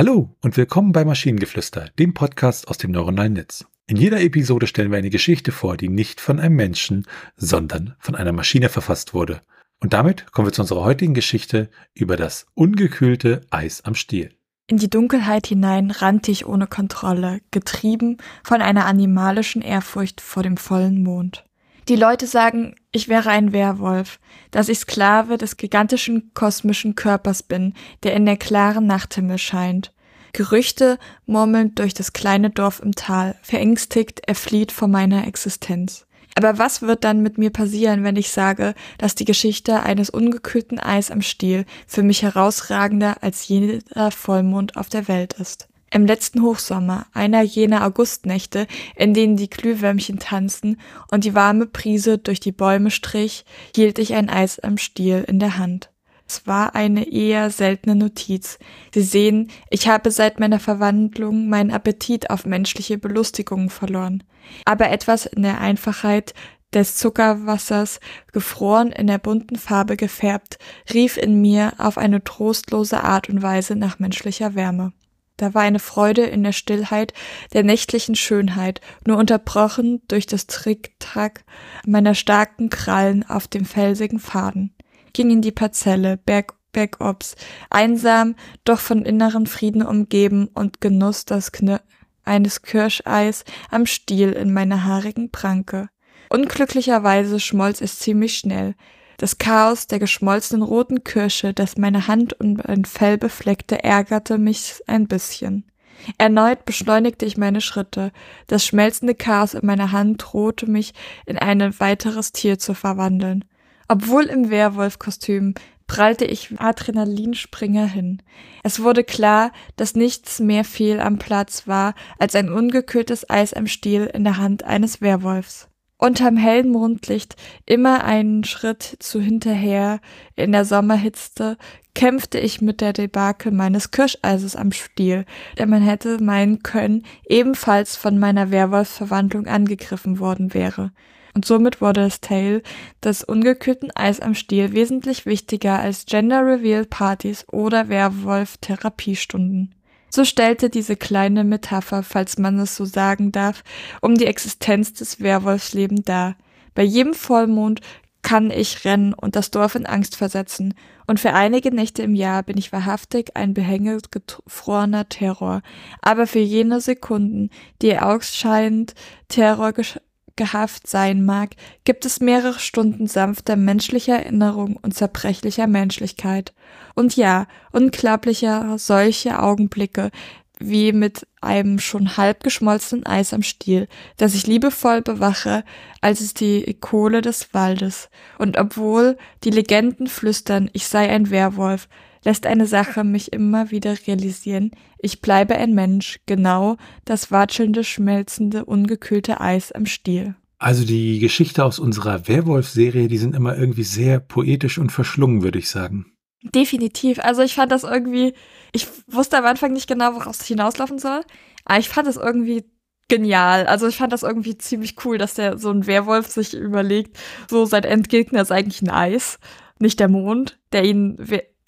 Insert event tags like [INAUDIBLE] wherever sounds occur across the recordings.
Hallo und willkommen bei Maschinengeflüster, dem Podcast aus dem neuronalen Netz. In jeder Episode stellen wir eine Geschichte vor, die nicht von einem Menschen, sondern von einer Maschine verfasst wurde. Und damit kommen wir zu unserer heutigen Geschichte über das ungekühlte Eis am Stiel. In die Dunkelheit hinein rannte ich ohne Kontrolle, getrieben von einer animalischen Ehrfurcht vor dem vollen Mond. Die Leute sagen, ich wäre ein Werwolf, dass ich Sklave des gigantischen kosmischen Körpers bin, der in der klaren Nachthimmel scheint. Gerüchte murmeln durch das kleine Dorf im Tal, verängstigt, er flieht vor meiner Existenz. Aber was wird dann mit mir passieren, wenn ich sage, dass die Geschichte eines ungekühlten Eis am Stiel für mich herausragender als jeder Vollmond auf der Welt ist? Im letzten Hochsommer, einer jener Augustnächte, in denen die Glühwürmchen tanzen und die warme Brise durch die Bäume strich, hielt ich ein Eis am Stiel in der Hand. Es war eine eher seltene Notiz. Sie sehen, ich habe seit meiner Verwandlung meinen Appetit auf menschliche Belustigungen verloren. Aber etwas in der Einfachheit des Zuckerwassers, gefroren in der bunten Farbe gefärbt, rief in mir auf eine trostlose Art und Weise nach menschlicher Wärme. Da war eine Freude in der Stillheit der nächtlichen Schönheit, nur unterbrochen durch das Trick-Track meiner starken Krallen auf dem felsigen Faden. Ging in die Parzelle, berg, bergobs, einsam, doch von inneren Frieden umgeben und genoss das Kne eines Kirscheis am Stiel in meiner haarigen Pranke. Unglücklicherweise schmolz es ziemlich schnell, das Chaos der geschmolzenen roten Kirsche, das meine Hand und mein Fell befleckte, ärgerte mich ein bisschen. Erneut beschleunigte ich meine Schritte. Das schmelzende Chaos in meiner Hand drohte mich in ein weiteres Tier zu verwandeln. Obwohl im Werwolfkostüm prallte ich Adrenalinspringer hin. Es wurde klar, dass nichts mehr fehl am Platz war als ein ungekühltes Eis am Stiel in der Hand eines Werwolfs unterm hellen Mondlicht immer einen Schritt zu hinterher in der Sommerhitze kämpfte ich mit der Debakel meines Kirscheises am Stiel, denn man hätte meinen können, ebenfalls von meiner Werwolfsverwandlung angegriffen worden wäre. Und somit wurde das Tale des ungekühlten Eis am Stiel wesentlich wichtiger als Gender Reveal Partys oder Werwolf Therapiestunden. So stellte diese kleine Metapher, falls man es so sagen darf, um die Existenz des Werwolfsleben dar. Bei jedem Vollmond kann ich rennen und das Dorf in Angst versetzen, und für einige Nächte im Jahr bin ich wahrhaftig ein behängegefrorener Terror, aber für jene Sekunden, die ausscheinend Terror gehaft sein mag, gibt es mehrere Stunden sanfter menschlicher Erinnerung und zerbrechlicher Menschlichkeit. Und ja, unglaublicher solche Augenblicke, wie mit einem schon halb geschmolzenen Eis am Stiel, das ich liebevoll bewache, als es die Kohle des Waldes. Und obwohl die Legenden flüstern, ich sei ein Werwolf, lässt eine Sache mich immer wieder realisieren, ich bleibe ein Mensch, genau das watschelnde, schmelzende, ungekühlte Eis am Stiel. Also die Geschichte aus unserer Werwolf-Serie, die sind immer irgendwie sehr poetisch und verschlungen, würde ich sagen. Definitiv. Also ich fand das irgendwie, ich wusste am Anfang nicht genau, woraus es hinauslaufen soll, aber ich fand das irgendwie genial. Also ich fand das irgendwie ziemlich cool, dass der so ein Werwolf sich überlegt, so sein Endgegner ist eigentlich ein Eis, nicht der Mond, der ihn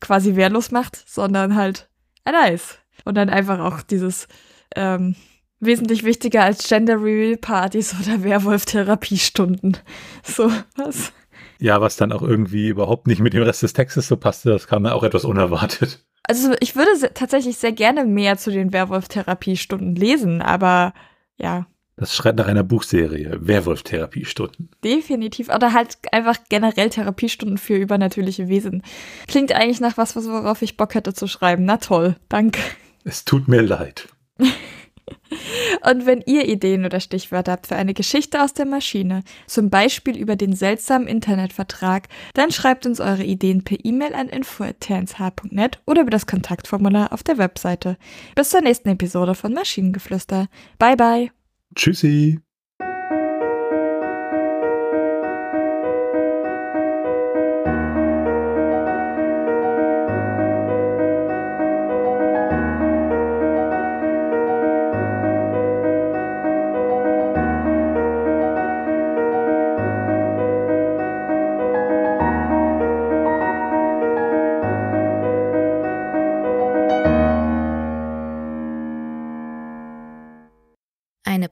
quasi wehrlos macht, sondern halt ein Eis. Und dann einfach auch dieses ähm, wesentlich wichtiger als Gender Reveal Partys oder Werwolf-Therapiestunden. [LAUGHS] So, was? Ja, was dann auch irgendwie überhaupt nicht mit dem Rest des Textes so passte, das kam mir auch etwas unerwartet. Also ich würde se tatsächlich sehr gerne mehr zu den Werwolf-Therapiestunden lesen, aber ja. Das schreit nach einer Buchserie, Werwolf-Therapiestunden. Definitiv. Oder halt einfach generell Therapiestunden für übernatürliche Wesen. Klingt eigentlich nach was, worauf ich Bock hätte zu schreiben. Na toll, danke. Es tut mir leid. [LAUGHS] Und wenn ihr Ideen oder Stichwörter habt für eine Geschichte aus der Maschine, zum Beispiel über den seltsamen Internetvertrag, dann schreibt uns eure Ideen per E-Mail an info.tnsh.net oder über das Kontaktformular auf der Webseite. Bis zur nächsten Episode von Maschinengeflüster. Bye bye. Tschüssi.